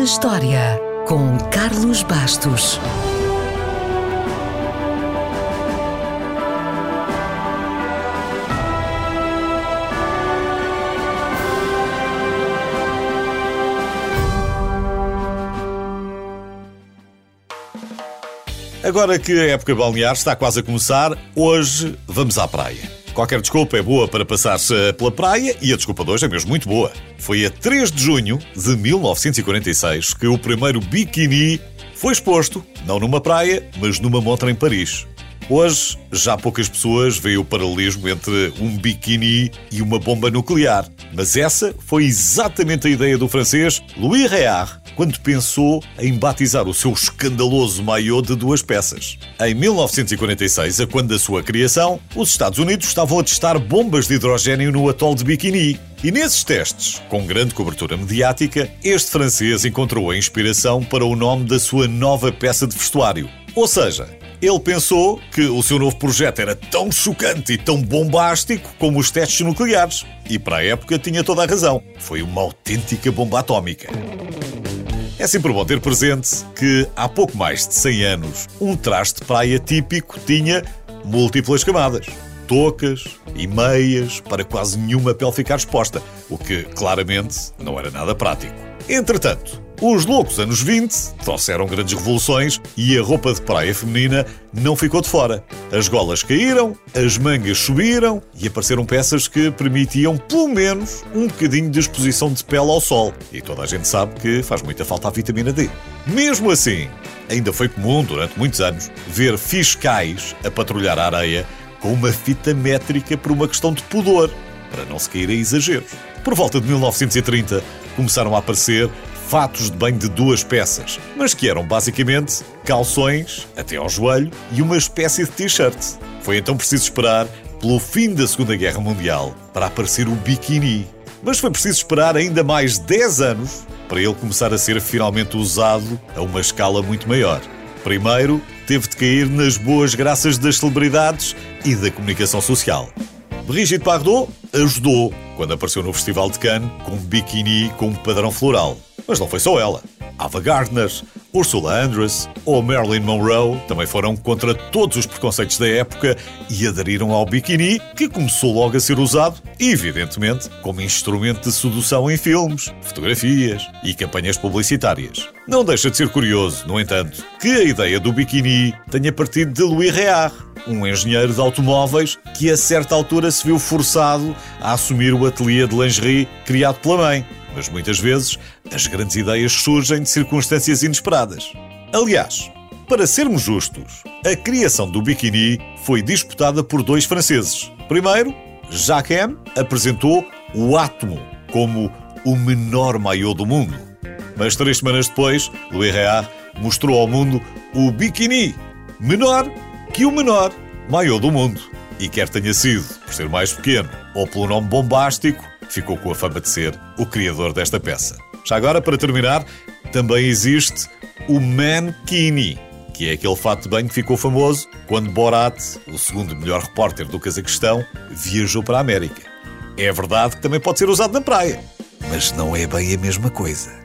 na História, com Carlos Bastos. Agora que a época balnear está quase a começar, hoje vamos à praia. Qualquer desculpa é boa para passar-se pela praia e a desculpa de hoje é mesmo muito boa. Foi a 3 de junho de 1946 que o primeiro biquíni foi exposto, não numa praia, mas numa montra em Paris. Hoje, já poucas pessoas veem o paralelismo entre um biquíni e uma bomba nuclear. Mas essa foi exatamente a ideia do francês Louis Réard quando pensou em batizar o seu escandaloso maiô de duas peças. Em 1946, a quando da sua criação, os Estados Unidos estavam a testar bombas de hidrogênio no atol de Bikini. E nesses testes, com grande cobertura mediática, este francês encontrou a inspiração para o nome da sua nova peça de vestuário. Ou seja, ele pensou que o seu novo projeto era tão chocante e tão bombástico como os testes nucleares. E para a época tinha toda a razão. Foi uma autêntica bomba atómica. É sempre bom ter presente que há pouco mais de 100 anos, um traje de praia típico tinha múltiplas camadas. Toucas e meias para quase nenhuma pele ficar exposta, o que claramente não era nada prático. Entretanto, os loucos anos 20 trouxeram grandes revoluções e a roupa de praia feminina não ficou de fora. As golas caíram, as mangas subiram e apareceram peças que permitiam pelo menos um bocadinho de exposição de pele ao sol. E toda a gente sabe que faz muita falta a vitamina D. Mesmo assim, ainda foi comum durante muitos anos ver fiscais a patrulhar a areia com uma fita métrica por uma questão de pudor, para não se cair a exageros. Por volta de 1930, começaram a aparecer fatos de banho de duas peças, mas que eram basicamente calções até ao joelho e uma espécie de t-shirt. Foi então preciso esperar pelo fim da Segunda Guerra Mundial para aparecer o biquíni. Mas foi preciso esperar ainda mais 10 anos para ele começar a ser finalmente usado a uma escala muito maior. Primeiro, teve de cair nas boas graças das celebridades e da comunicação social. Brigitte Bardot ajudou quando apareceu no Festival de Cannes com um biquíni com um padrão floral. Mas não foi só ela. Ava Gardner, Ursula Andress ou Marilyn Monroe também foram contra todos os preconceitos da época e aderiram ao biquíni, que começou logo a ser usado, evidentemente, como instrumento de sedução em filmes, fotografias e campanhas publicitárias. Não deixa de ser curioso, no entanto, que a ideia do biquíni tenha partido de Louis Réard, um engenheiro de automóveis que a certa altura se viu forçado a assumir o ateliê de lingerie criado pela mãe mas muitas vezes as grandes ideias surgem de circunstâncias inesperadas. Aliás, para sermos justos, a criação do biquíni foi disputada por dois franceses. Primeiro, Jacques M apresentou o átomo como o menor maiô do mundo. Mas três semanas depois, Louis Réard mostrou ao mundo o biquíni, menor que o menor maiô do mundo. E quer tenha sido por ser mais pequeno ou pelo nome bombástico, ficou com a fama de ser o criador desta peça. Já agora, para terminar, também existe o Mankini, que é aquele fato de banho que ficou famoso quando Borat, o segundo melhor repórter do Cazaquistão, viajou para a América. É verdade que também pode ser usado na praia, mas não é bem a mesma coisa.